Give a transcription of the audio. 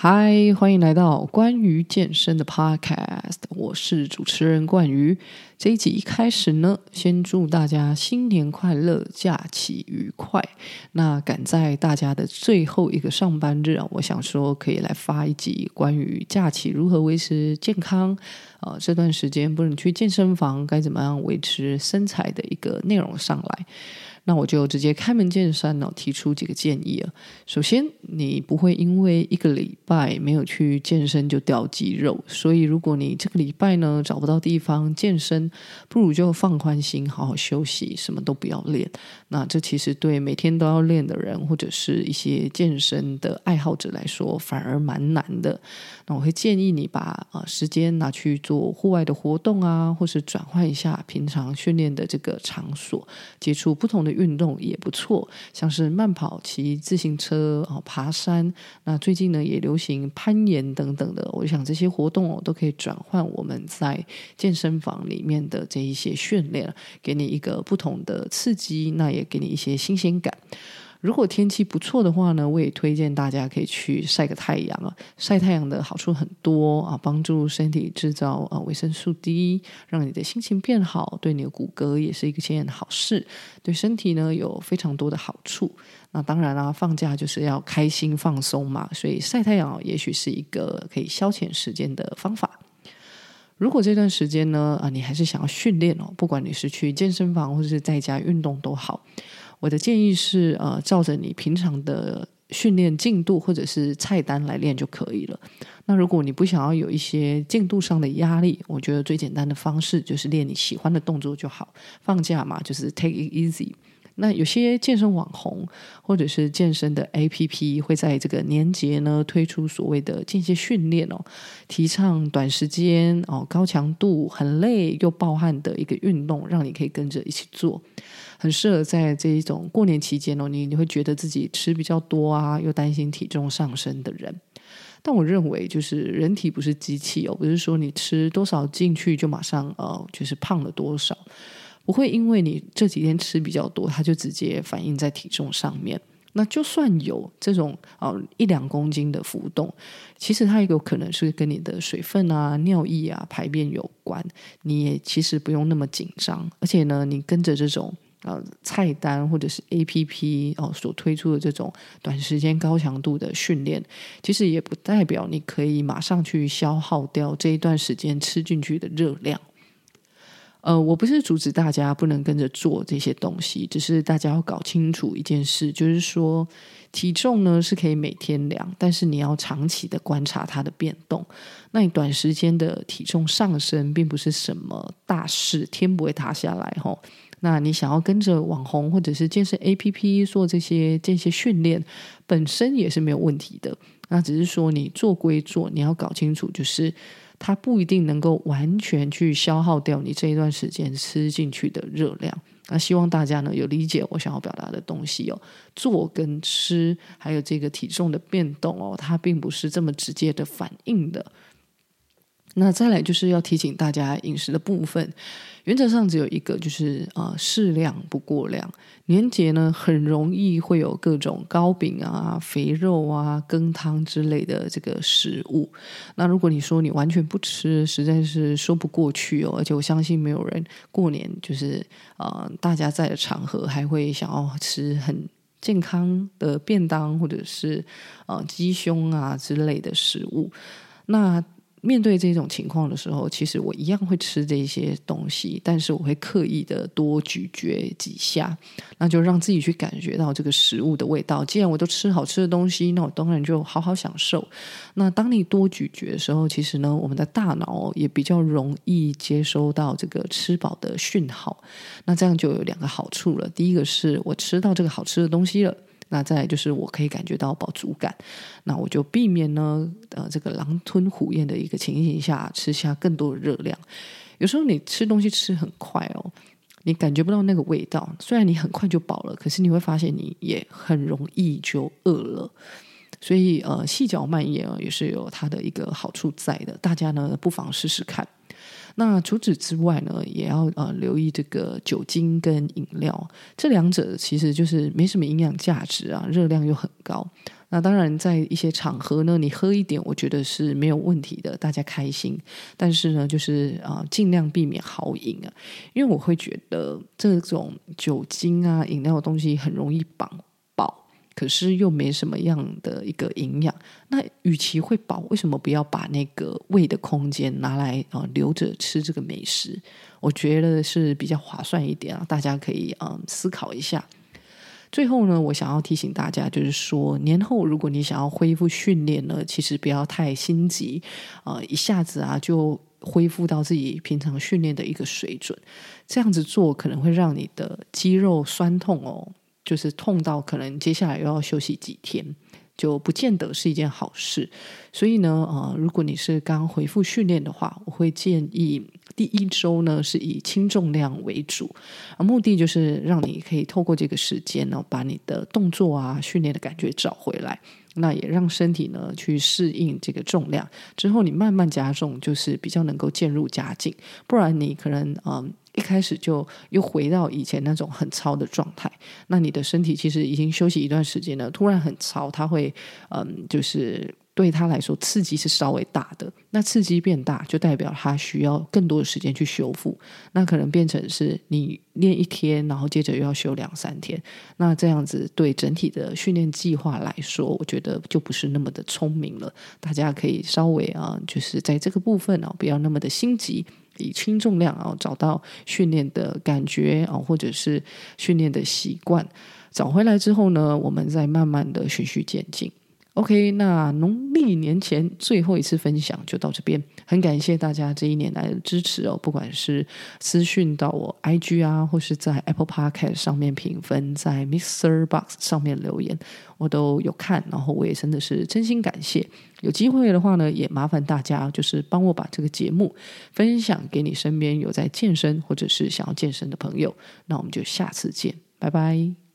嗨，欢迎来到关于健身的 Podcast，我是主持人冠瑜。这一集一开始呢，先祝大家新年快乐，假期愉快。那赶在大家的最后一个上班日啊，我想说可以来发一集关于假期如何维持健康，呃，这段时间不能去健身房，该怎么样维持身材的一个内容上来。那我就直接开门见山呢，提出几个建议啊。首先，你不会因为一个礼拜没有去健身就掉肌肉，所以如果你这个礼拜呢找不到地方健身，不如就放宽心，好好休息，什么都不要练。那这其实对每天都要练的人，或者是一些健身的爱好者来说，反而蛮难的。那我会建议你把啊时间拿去做户外的活动啊，或是转换一下平常训练的这个场所，接触不同的。运动也不错，像是慢跑、骑自行车、哦爬山。那最近呢，也流行攀岩等等的。我想这些活动哦，都可以转换我们在健身房里面的这一些训练，给你一个不同的刺激，那也给你一些新鲜感。如果天气不错的话呢，我也推荐大家可以去晒个太阳啊！晒太阳的好处很多啊，帮助身体制造啊维生素 D，让你的心情变好，对你的骨骼也是一件好事，对身体呢有非常多的好处。那当然啦、啊，放假就是要开心放松嘛，所以晒太阳也许是一个可以消遣时间的方法。如果这段时间呢啊，你还是想要训练哦，不管你是去健身房或者是在家运动都好。我的建议是，呃，照着你平常的训练进度或者是菜单来练就可以了。那如果你不想要有一些进度上的压力，我觉得最简单的方式就是练你喜欢的动作就好。放假嘛，就是 take it easy。那有些健身网红或者是健身的 APP 会在这个年节呢推出所谓的间歇训练哦，提倡短时间哦、高强度、很累又爆汗的一个运动，让你可以跟着一起做。很适合在这一种过年期间哦，你你会觉得自己吃比较多啊，又担心体重上升的人。但我认为，就是人体不是机器哦，不是说你吃多少进去就马上呃，就是胖了多少，不会因为你这几天吃比较多，它就直接反映在体重上面。那就算有这种啊、一两公斤的浮动，其实它也有可能是跟你的水分啊、尿液啊、排便有关，你也其实不用那么紧张。而且呢，你跟着这种。呃，菜单或者是 APP 哦，所推出的这种短时间高强度的训练，其实也不代表你可以马上去消耗掉这一段时间吃进去的热量。呃，我不是阻止大家不能跟着做这些东西，只是大家要搞清楚一件事，就是说体重呢是可以每天量，但是你要长期的观察它的变动。那你短时间的体重上升，并不是什么大事，天不会塌下来吼。那你想要跟着网红或者是健身 APP 做这些这些训练，本身也是没有问题的。那只是说你做归做，你要搞清楚，就是它不一定能够完全去消耗掉你这一段时间吃进去的热量。那希望大家呢有理解我想要表达的东西哦。做跟吃，还有这个体重的变动哦，它并不是这么直接的反应的。那再来就是要提醒大家饮食的部分，原则上只有一个，就是啊、呃、适量不过量。年节呢很容易会有各种糕饼啊、肥肉啊、羹汤之类的这个食物。那如果你说你完全不吃，实在是说不过去哦。而且我相信没有人过年就是啊、呃、大家在的场合还会想要吃很健康的便当或者是啊、呃、鸡胸啊之类的食物。那面对这种情况的时候，其实我一样会吃这些东西，但是我会刻意的多咀嚼几下，那就让自己去感觉到这个食物的味道。既然我都吃好吃的东西，那我当然就好好享受。那当你多咀嚼的时候，其实呢，我们的大脑也比较容易接收到这个吃饱的讯号。那这样就有两个好处了。第一个是我吃到这个好吃的东西了。那再就是我可以感觉到饱足感，那我就避免呢，呃，这个狼吞虎咽的一个情形下吃下更多的热量。有时候你吃东西吃很快哦，你感觉不到那个味道，虽然你很快就饱了，可是你会发现你也很容易就饿了。所以呃，细嚼慢咽啊，也是有它的一个好处在的，大家呢不妨试试看。那除此之外呢，也要呃留意这个酒精跟饮料，这两者其实就是没什么营养价值啊，热量又很高。那当然，在一些场合呢，你喝一点，我觉得是没有问题的，大家开心。但是呢，就是啊，尽量避免豪饮啊，因为我会觉得这种酒精啊、饮料的东西很容易绑，可是又没什么样的一个营养。那与其会饱，为什么不要把那个胃的空间拿来啊留着吃这个美食？我觉得是比较划算一点啊，大家可以啊思考一下。最后呢，我想要提醒大家，就是说年后如果你想要恢复训练呢，其实不要太心急啊、一下子啊就恢复到自己平常训练的一个水准，这样子做可能会让你的肌肉酸痛哦，就是痛到可能接下来又要休息几天。就不见得是一件好事，所以呢，呃，如果你是刚恢复训练的话，我会建议第一周呢是以轻重量为主，啊目的就是让你可以透过这个时间呢，把你的动作啊、训练的感觉找回来，那也让身体呢去适应这个重量，之后你慢慢加重，就是比较能够渐入佳境，不然你可能嗯。一开始就又回到以前那种很糙的状态，那你的身体其实已经休息一段时间了，突然很糙，它会嗯，就是对他来说刺激是稍微大的。那刺激变大，就代表他需要更多的时间去修复。那可能变成是你练一天，然后接着又要休两三天。那这样子对整体的训练计划来说，我觉得就不是那么的聪明了。大家可以稍微啊，就是在这个部分啊，不要那么的心急。以轻重量啊，找到训练的感觉啊，或者是训练的习惯，找回来之后呢，我们再慢慢的循序渐进。OK，那农历年前最后一次分享就到这边，很感谢大家这一年来的支持哦，不管是私讯到我 IG 啊，或是在 Apple Podcast 上面评分，在 Mr Box 上面留言，我都有看，然后我也真的是真心感谢。有机会的话呢，也麻烦大家就是帮我把这个节目分享给你身边有在健身或者是想要健身的朋友。那我们就下次见，拜拜。